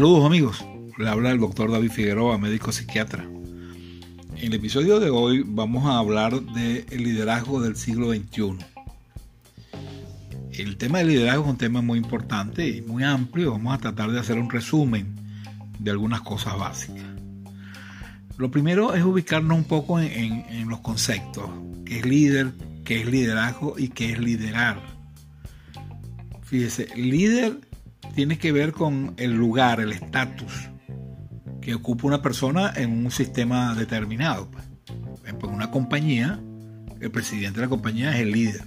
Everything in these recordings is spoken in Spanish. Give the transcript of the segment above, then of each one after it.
Saludos amigos, le habla el doctor David Figueroa, médico psiquiatra. En el episodio de hoy vamos a hablar del liderazgo del siglo XXI. El tema del liderazgo es un tema muy importante y muy amplio. Vamos a tratar de hacer un resumen de algunas cosas básicas. Lo primero es ubicarnos un poco en, en los conceptos. ¿Qué es líder? ¿Qué es liderazgo? ¿Y qué es liderar? Fíjese, líder tiene que ver con el lugar, el estatus que ocupa una persona en un sistema determinado. Pues. En una compañía, el presidente de la compañía es el líder.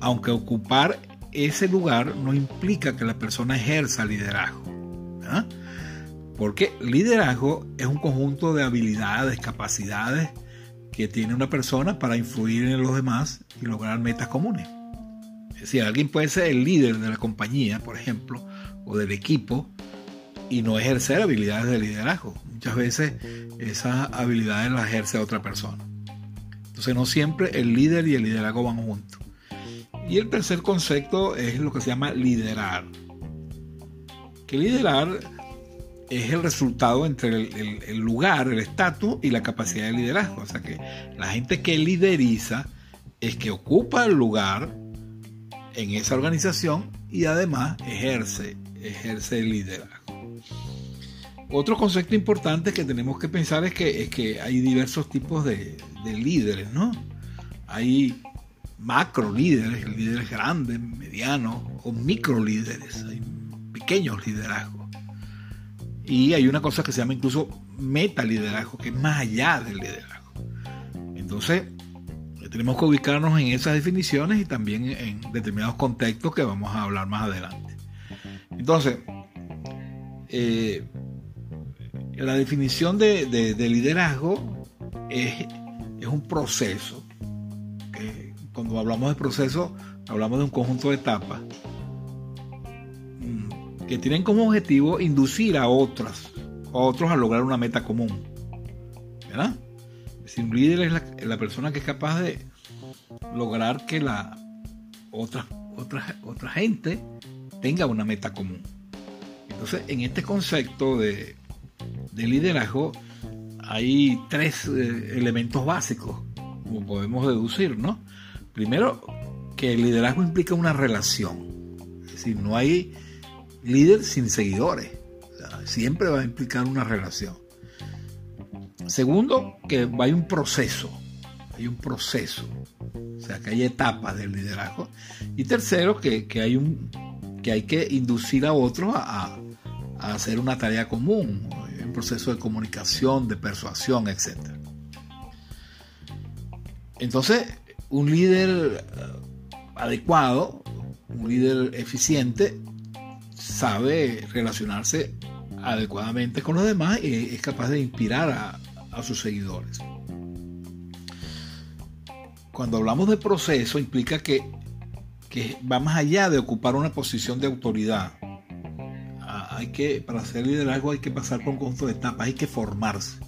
Aunque ocupar ese lugar no implica que la persona ejerza liderazgo. Porque liderazgo es un conjunto de habilidades, capacidades que tiene una persona para influir en los demás y lograr metas comunes. Decir, alguien puede ser el líder de la compañía, por ejemplo, o del equipo, y no ejercer habilidades de liderazgo. Muchas veces esas habilidades las ejerce otra persona. Entonces no siempre el líder y el liderazgo van juntos. Y el tercer concepto es lo que se llama liderar. Que liderar es el resultado entre el, el lugar, el estatus y la capacidad de liderazgo. O sea que la gente que lideriza es que ocupa el lugar, en esa organización y además ejerce, ejerce el liderazgo. Otro concepto importante que tenemos que pensar es que, es que hay diversos tipos de, líderes, ¿no? Hay macro líderes, líderes grandes, medianos o micro líderes, hay pequeños liderazgos. Y hay una cosa que se llama incluso meta liderazgo, que es más allá del liderazgo. Entonces, tenemos que ubicarnos en esas definiciones y también en determinados contextos que vamos a hablar más adelante. Entonces, eh, la definición de, liderazgo es, un proceso. cuando hablamos de proceso, hablamos de un conjunto de etapas mm, que tienen como objetivo inducir a otras, a otros a lograr una meta común. ¿Verdad? Un líder es la, persona que es capaz de lograr que la otra, otra, otra gente tenga una meta común. Entonces, en este concepto de, liderazgo hay tres eh, elementos básicos, como podemos deducir, ¿no? Primero, que el liderazgo implica una relación. Es decir, no hay líder sin seguidores. siempre va a implicar una relación. Segundo, que hay un proceso, hay un proceso, o sea, que hay etapas del liderazgo. Y tercero, que, hay, un, que hay que inducir a otros a, hacer una tarea común, un proceso de comunicación, de persuasión, etc. Entonces, un líder eh, adecuado, un líder eficiente, sabe relacionarse adecuadamente con los demás y es capaz de inspirar a, a sus seguidores. Cuando hablamos de proceso implica que, va más allá de ocupar una posición de autoridad. Ah, hay que, para hacer liderazgo hay que pasar por un conjunto de etapas, hay que formarse.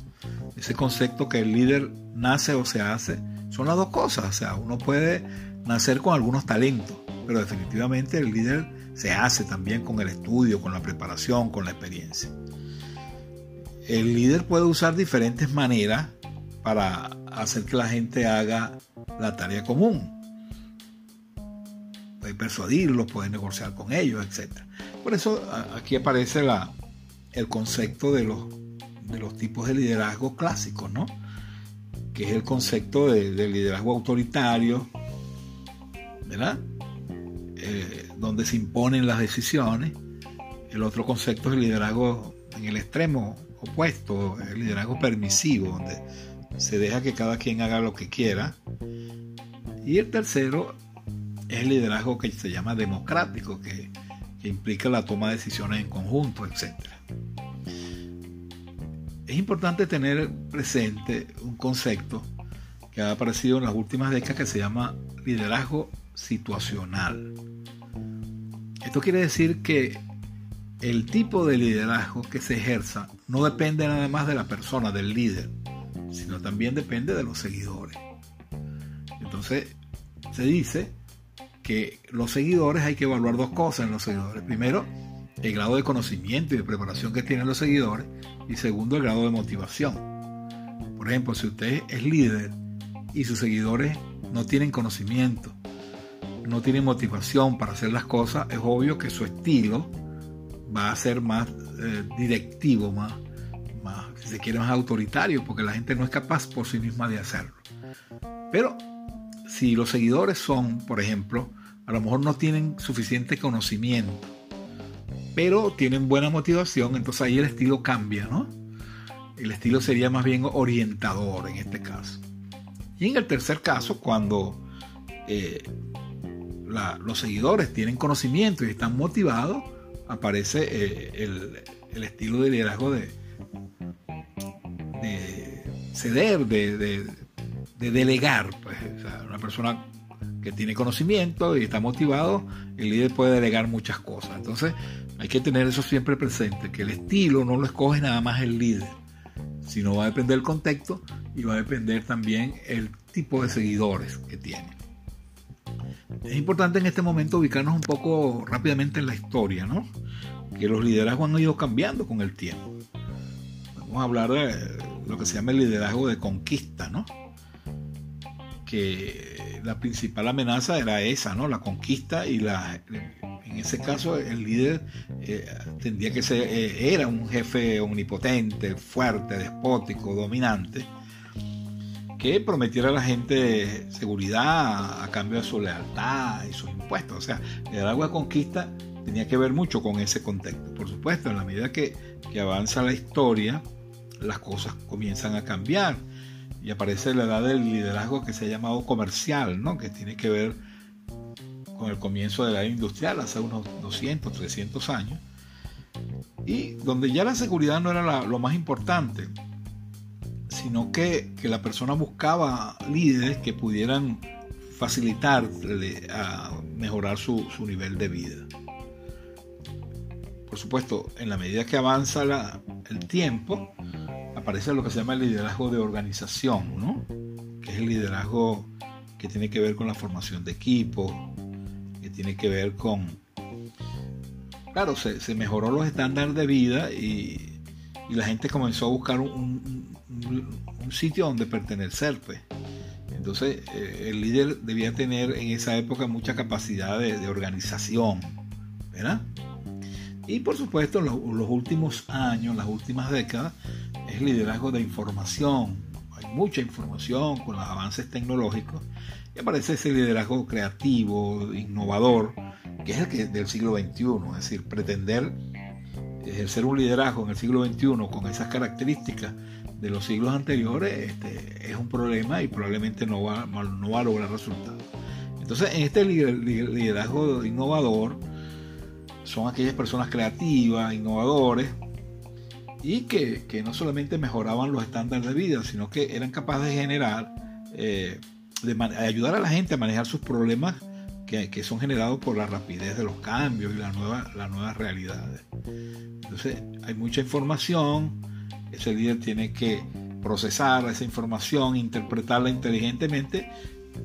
Ese concepto que el líder nace o se hace son las dos cosas. O sea, uno puede nacer con algunos talentos, pero definitivamente el líder se hace también con el estudio, con la preparación, con la experiencia el líder puede usar diferentes maneras para hacer que la gente haga la tarea común. Puede persuadirlos, puede negociar con ellos, etc. Por eso aquí aparece la, el concepto de los, de los tipos de liderazgo clásicos, ¿no? que es el concepto de, liderazgo autoritario, ¿verdad? eh, donde se imponen las decisiones. El otro concepto es el liderazgo en el extremo opuesto, el liderazgo permisivo, donde se deja que cada quien haga lo que quiera. Y el tercero es el liderazgo que se llama democrático, que, que implica la toma de decisiones en conjunto, etc. Es importante tener presente un concepto que ha aparecido en las últimas décadas que se llama liderazgo situacional. Esto quiere decir que el tipo de liderazgo que se ejerza no depende nada más de la persona, del líder, sino también depende de los seguidores. Entonces, se dice que los seguidores hay que evaluar dos cosas en los seguidores. Primero, el grado de conocimiento y de preparación que tienen los seguidores. Y segundo, el grado de motivación. Por ejemplo, si usted es líder y sus seguidores no tienen conocimiento, no tienen motivación para hacer las cosas, es obvio que su estilo va a ser más eh, directivo, más, más, si se quiere, más autoritario, porque la gente no es capaz por sí misma de hacerlo. Pero si los seguidores son, por ejemplo, a lo mejor no tienen suficiente conocimiento, pero tienen buena motivación, entonces ahí el estilo cambia, ¿no? El estilo sería más bien orientador en este caso. Y en el tercer caso, cuando eh, los seguidores tienen conocimiento y están motivados, aparece eh, el, estilo de liderazgo de, de ceder, de, delegar. Pues, una persona que tiene conocimiento y está motivado, el líder puede delegar muchas cosas. Entonces hay que tener eso siempre presente, que el estilo no lo escoge nada más el líder, sino va a depender del contexto y va a depender también el tipo de seguidores que tiene. Es importante en este momento ubicarnos un poco rápidamente en la historia, ¿no? Que los liderazgos han ido cambiando con el tiempo. Vamos a hablar de lo que se llama el liderazgo de conquista, ¿no? Que la principal amenaza era esa, ¿no? La conquista y la... En ese caso el líder eh, tendría que ser, eh, era un jefe omnipotente, fuerte, despótico, dominante que prometiera a la gente seguridad a cambio de su lealtad y sus impuestos. O sea, el agua de conquista tenía que ver mucho con ese contexto. Por supuesto, en la medida que, que avanza la historia, las cosas comienzan a cambiar y aparece la edad del liderazgo que se ha llamado comercial, ¿no? que tiene que ver con el comienzo de la era industrial hace unos 200, 300 años, y donde ya la seguridad no era lo más importante, sino que, la persona buscaba líderes que pudieran facilitarle a mejorar su, nivel de vida. Por supuesto, en la medida que avanza el tiempo, aparece lo que se llama el liderazgo de organización, ¿no? que es el liderazgo que tiene que ver con la formación de equipos, que tiene que ver con... Claro, se, mejoró los estándares de vida y, la gente comenzó a buscar un, un, sitio donde pertenecer, pues. Entonces, eh, el líder debía tener en esa época mucha capacidad de, organización, ¿verdad? Y por supuesto, los, los últimos años, las últimas décadas, es liderazgo de información. Hay mucha información con los avances tecnológicos y aparece ese liderazgo creativo, innovador, que es el que del siglo XXI, es decir, pretender ejercer un liderazgo en el siglo XXI con esas características de los siglos anteriores este, es un problema y probablemente no va, no va a lograr resultados. Entonces, en este liderazgo innovador, son aquellas personas creativas, innovadores, y que, no solamente mejoraban los estándares de vida, sino que eran capaces de generar, eh, de, ayudar a la gente a manejar sus problemas que, que, son generados por la rapidez de los cambios y las nuevas, las nuevas realidades. Entonces, hay mucha información, ese líder tiene que procesar esa información, interpretarla inteligentemente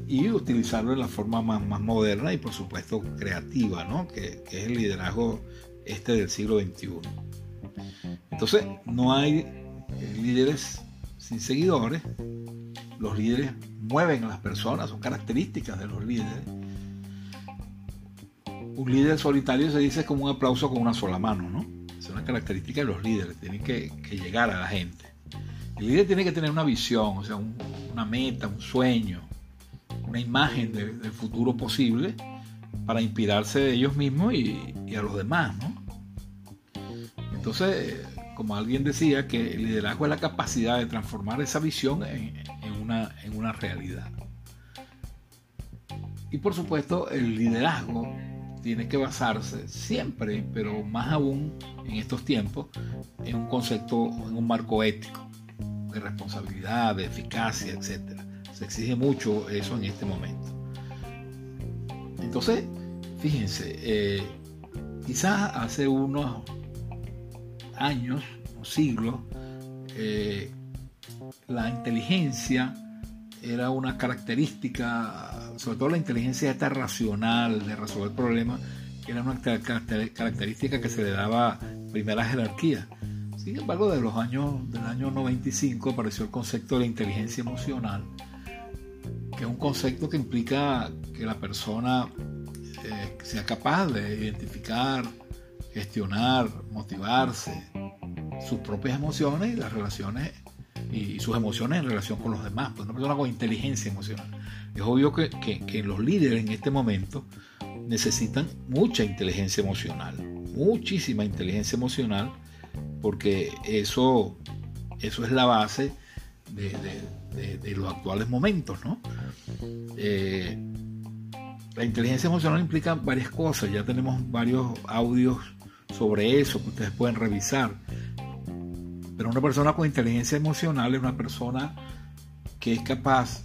y utilizarlo de la forma más, moderna y por supuesto creativa, ¿no? que, es el liderazgo este del siglo XXI. Entonces, no hay eh, líderes sin seguidores, los líderes mueven a las personas, son características de los líderes. Un líder solitario se dice como un aplauso con una sola mano, ¿no? Es una característica de los líderes, tienen que, llegar a la gente. El líder tiene que tener una visión, o sea, una meta, un sueño, una imagen del futuro posible para inspirarse de ellos mismos y, a los demás, ¿no? Entonces, como alguien decía, que el liderazgo es la capacidad de transformar esa visión en, una, en una realidad. Y por supuesto, el liderazgo tiene que basarse siempre, pero más aún en estos tiempos, en un concepto, en un marco ético, de responsabilidad, de eficacia, etc. Se exige mucho eso en este momento. Entonces, fíjense, eh, quizás hace unos años, o siglos, eh, la inteligencia era una característica, sobre todo la inteligencia esta racional de resolver problemas, era una característica que se le daba primera jerarquía. Sin embargo, de los años, del año 95 apareció el concepto de la inteligencia emocional, que es un concepto que implica que la persona eh, sea capaz de identificar, gestionar, motivarse sus propias emociones y las relaciones y, sus emociones en relación con los demás, pues una persona con inteligencia emocional. Es obvio que, que, los líderes en este momento necesitan mucha inteligencia emocional, muchísima inteligencia emocional, porque eso, eso es la base de, los actuales momentos, ¿no? Eh, la inteligencia emocional implica varias cosas, ya tenemos varios audios sobre eso que ustedes pueden revisar. Pero una persona con inteligencia emocional es una persona que es capaz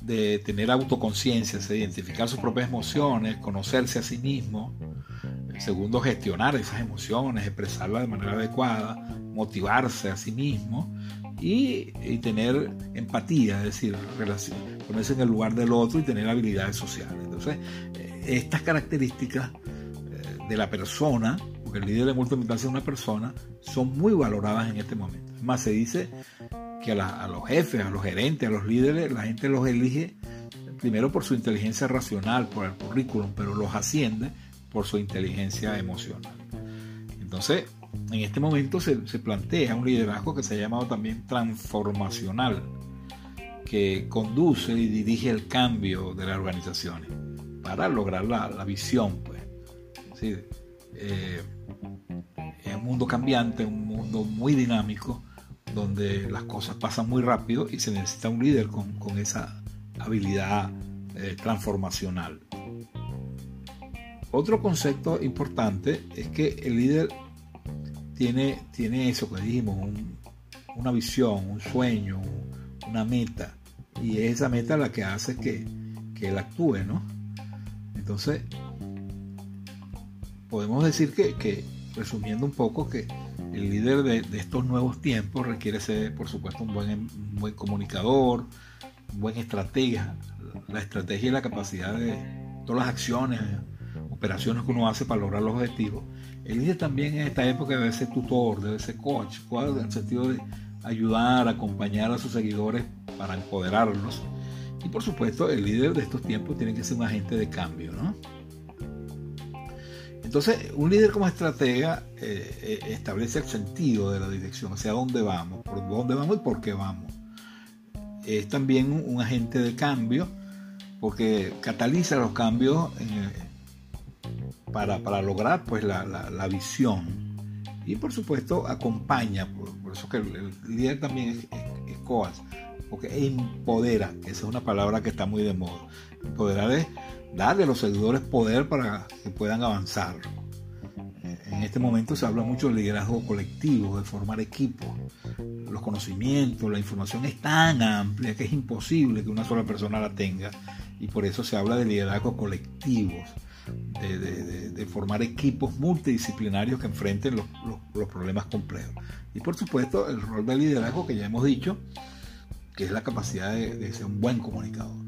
de tener autoconciencia, de identificar sus propias emociones, conocerse a sí mismo, segundo, gestionar esas emociones, expresarlas de manera adecuada, motivarse a sí mismo y, tener empatía, es decir, ponerse en el lugar del otro y tener habilidades sociales. Entonces, eh, estas características eh, de la persona porque el líder de multiplicación es una persona, son muy valoradas en este momento. Más, se dice a, los jefes, a los gerentes, a los líderes, la gente los elige primero por su inteligencia racional, por el currículum, pero los asciende por su inteligencia emocional. Entonces, en este momento se, plantea un liderazgo que se ha llamado también transformacional, que conduce y dirige el cambio de las organizaciones para lograr la, visión. Pues. Eh, es un mundo cambiante, un mundo muy dinámico, donde las cosas pasan muy rápido y se necesita un líder con, esa habilidad eh, transformacional. Otro concepto importante es que el líder tiene, tiene eso que dijimos, una visión, un sueño, una meta, y es esa meta la que hace que, que él actúe, ¿no? Entonces, podemos decir que, resumiendo un poco, que el líder de, estos nuevos tiempos requiere ser, por supuesto, un buen, buen comunicador, un buen estratega. La estrategia y la capacidad de todas las acciones, operaciones que uno hace para lograr los objetivos. El líder también en esta época debe ser tutor, debe ser coach, en el sentido de ayudar, acompañar a sus seguidores para empoderarlos. Y por supuesto, el líder de estos tiempos tiene que ser un agente de cambio, ¿no? Entonces, un líder como estratega eh, eh, establece el sentido de la dirección, hacia dónde vamos, por dónde vamos y por qué vamos. Es también un, agente de cambio porque cataliza los cambios eh, para, lograr pues, la, visión. Y por supuesto acompaña, por, eso que el, líder también es, coach, porque empodera, esa es una palabra que está muy de moda. Empoderar es darle a los seguidores poder para que puedan avanzar. Eh, en este momento se habla mucho de liderazgo colectivo, de formar equipos. Los conocimientos, la información es tan amplia que es imposible que una sola persona la tenga y por eso se habla de liderazgo colectivos, de, formar equipos multidisciplinarios que enfrenten los, problemas complejos. Y por supuesto el rol del liderazgo que ya hemos dicho, que es la capacidad de ser un buen comunicador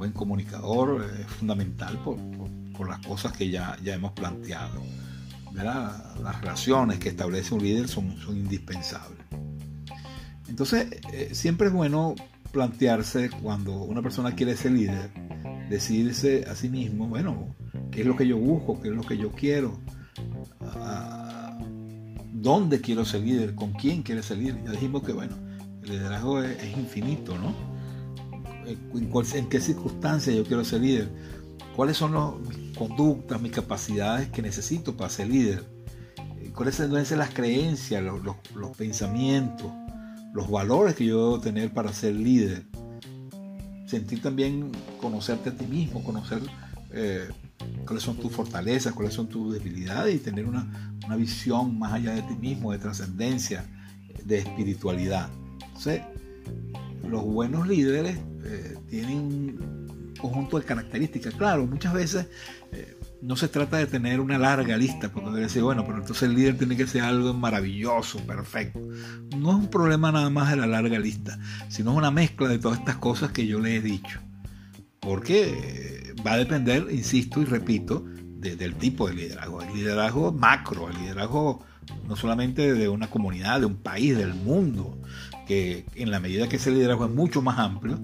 buen comunicador es fundamental por, las cosas que ya, ya hemos planteado. Las relaciones que establece un líder son, son indispensables. Entonces, eh, siempre es bueno plantearse cuando una persona quiere ser líder, decidirse a sí mismo, bueno, ¿qué es lo que yo busco? ¿Qué es lo que yo quiero? Ah, ¿Dónde quiero ser líder? ¿Con quién quiere ser líder? Ya dijimos que, bueno, el liderazgo es infinito, ¿no? En, qué circunstancias yo quiero ser líder. cuáles son mis conductas, mis capacidades que necesito para ser líder, eh, cuáles son las creencias, los, los, pensamientos, los valores que yo debo tener para ser líder. Sentir también conocerte a ti mismo, conocer eh, cuáles son tus fortalezas, cuáles son tus debilidades y tener una, una visión más allá de ti mismo, de trascendencia, de espiritualidad. Entonces, los buenos líderes eh, tienen un conjunto de características. Claro, muchas veces eh, no se trata de tener una larga lista, porque debe decir, bueno, pero entonces el líder tiene que ser algo maravilloso, perfecto. No es un problema nada más de la larga lista, sino es una mezcla de todas estas cosas que yo le he dicho. Porque eh, va a depender, insisto y repito, del tipo de liderazgo. El liderazgo macro, el liderazgo no solamente de una comunidad, de un país, del mundo, que en la medida que ese liderazgo es mucho más amplio,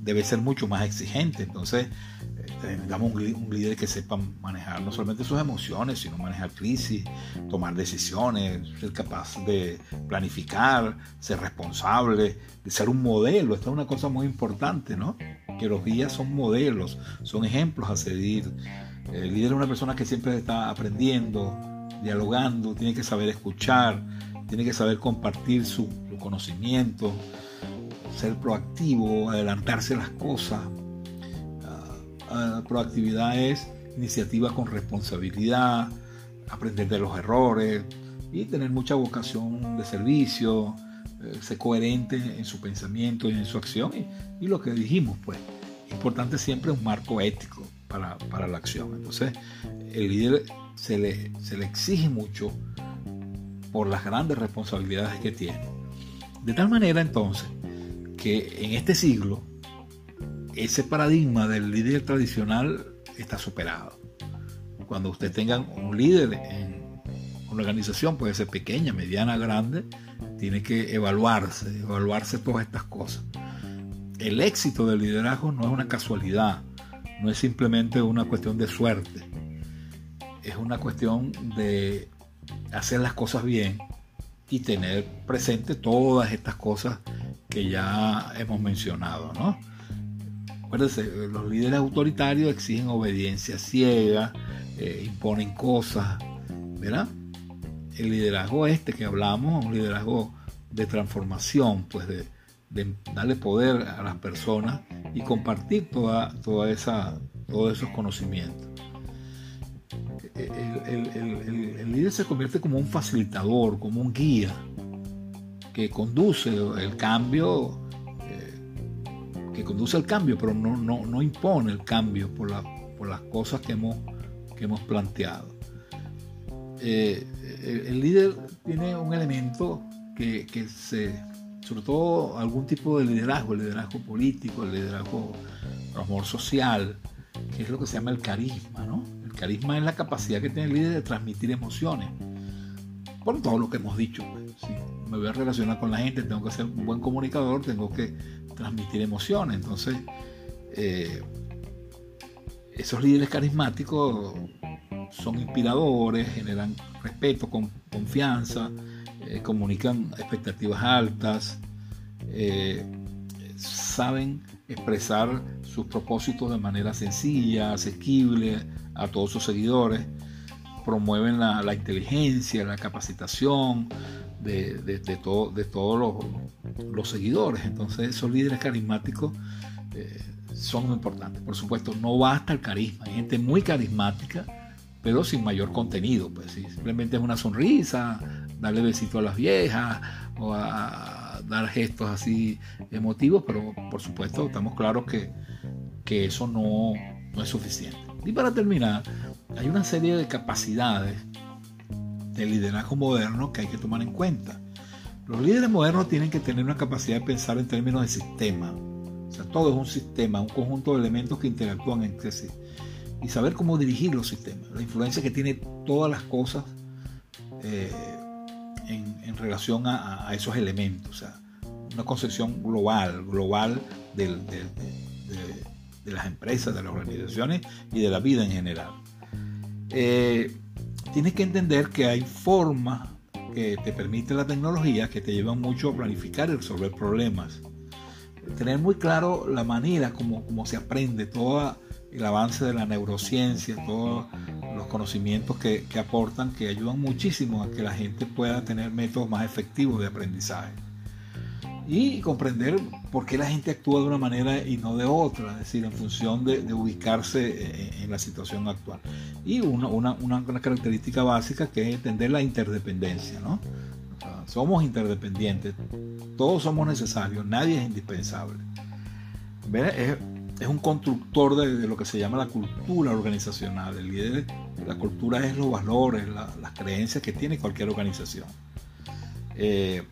debe ser mucho más exigente. Entonces, eh, necesitamos un, líder que sepa manejar no solamente sus emociones, sino manejar crisis, tomar decisiones, ser capaz de planificar, ser responsable, de ser un modelo. Esta es una cosa muy importante, ¿no? Que los guías son modelos, son ejemplos a seguir. El líder es una persona que siempre está aprendiendo, dialogando, tiene que saber escuchar, tiene que saber compartir su, conocimiento, ser proactivo, adelantarse las cosas. Ah, ah, proactividad es iniciativa con responsabilidad, aprender de los errores y tener mucha vocación de servicio, eh, ser coherente en su pensamiento y en su acción. Y, lo que dijimos, pues, importante siempre un marco ético para, para la acción. Entonces, el líder se le, se le exige mucho por las grandes responsabilidades que tiene. De tal manera entonces que en este siglo ese paradigma del líder tradicional está superado. Cuando usted tenga un líder en una organización, puede ser pequeña, mediana, grande, tiene que evaluarse, evaluarse todas estas cosas. El éxito del liderazgo no es una casualidad, no es simplemente una cuestión de suerte es una cuestión de hacer las cosas bien y tener presente todas estas cosas que ya hemos mencionado, ¿no? Acuérdense, los líderes autoritarios exigen obediencia ciega, eh, imponen cosas, ¿verdad? El liderazgo este que hablamos un liderazgo de transformación, pues de, darle poder a las personas y compartir toda, toda esa, todos esos conocimientos el, líder se convierte como un facilitador, como un guía que conduce el cambio, eh, que conduce el cambio, pero no, no, impone el cambio por, por las cosas que hemos, que hemos planteado. Eh, el, líder tiene un elemento que, que, se, sobre todo algún tipo de liderazgo, el liderazgo político, el liderazgo amor social, que es lo que se llama el carisma, ¿no? Carisma es la capacidad que tiene el líder de transmitir emociones. Por todo lo que hemos dicho. Pues, si me voy a relacionar con la gente, tengo que ser un buen comunicador, tengo que transmitir emociones. Entonces, eh, esos líderes carismáticos son inspiradores, generan respeto, confianza, eh, comunican expectativas altas, eh, saben expresar sus propósitos de manera sencilla, asequible, a todos sus seguidores, promueven la, inteligencia, la capacitación de, todo, de todos los, seguidores. Entonces esos líderes carismáticos eh, son muy importantes. Por supuesto, no basta el carisma. Hay gente muy carismática, pero sin mayor contenido. Pues simplemente es una sonrisa, darle besito a las viejas o a dar gestos así emotivos, pero por supuesto estamos claros que, eso no es suficiente. Y para terminar, hay una serie de capacidades de liderazgo moderno que hay que tomar en cuenta. Los líderes modernos tienen que tener una capacidad de pensar en términos de sistema. O sea, todo es un sistema, un conjunto de elementos que interactúan entre sí. Y saber cómo dirigir los sistemas, la influencia que tiene todas las cosas eh, en, relación a, esos elementos. O sea, una concepción global, global de las empresas, de las organizaciones y de la vida en general. Eh, tienes que entender que hay formas que te permite la tecnología que te llevan mucho a planificar y resolver problemas. Tener muy claro la manera como, se aprende toda el avance de la neurociencia, todos los conocimientos que, que aportan, que ayudan muchísimo a que la gente pueda tener métodos más efectivos de aprendizaje y comprender por qué la gente actúa de una manera y no de otra, es decir, en función de, ubicarse en, la situación actual. Y una, una, una, característica básica que es entender la interdependencia, ¿no? somos interdependientes, todos somos necesarios, nadie es indispensable. Es, es un constructor de, lo que se llama la cultura organizacional. El líder, la cultura es los valores, las creencias que tiene cualquier organización. Eh,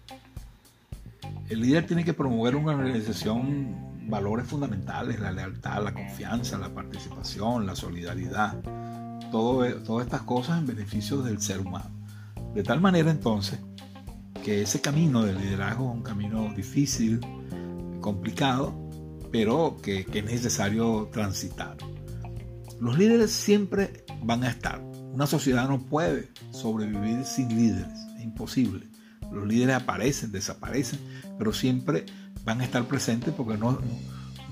el líder tiene que promover una organización valores fundamentales, la lealtad, la confianza, la participación, la solidaridad, todas estas cosas en beneficio del ser humano. De tal manera entonces que ese camino del liderazgo es un camino difícil, complicado, pero que es necesario transitar. Los líderes siempre van a estar. Una sociedad no puede sobrevivir sin líderes, es imposible. Los líderes aparecen, desaparecen, pero siempre van a estar presentes porque no,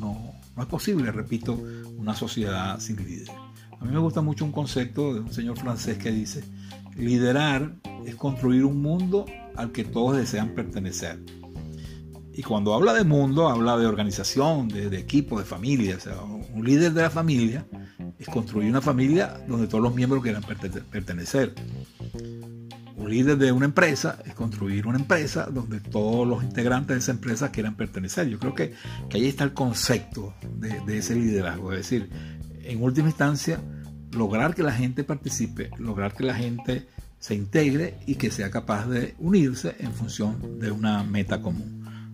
no, no, es posible, repito, una sociedad sin líderes. A mí me gusta mucho un concepto de un señor francés que dice, liderar es construir un mundo al que todos desean pertenecer. Y cuando habla de mundo, habla de organización, de, equipo, de familia. O sea, un líder de la familia es construir una familia donde todos los miembros quieran pertenecer un líder de una empresa es construir una empresa donde todos los integrantes de esa empresa quieran pertenecer. Yo creo que, ahí está el concepto de, ese liderazgo. Es decir, en última instancia, lograr que la gente participe, lograr que la gente se integre y que sea capaz de unirse en función de una meta común.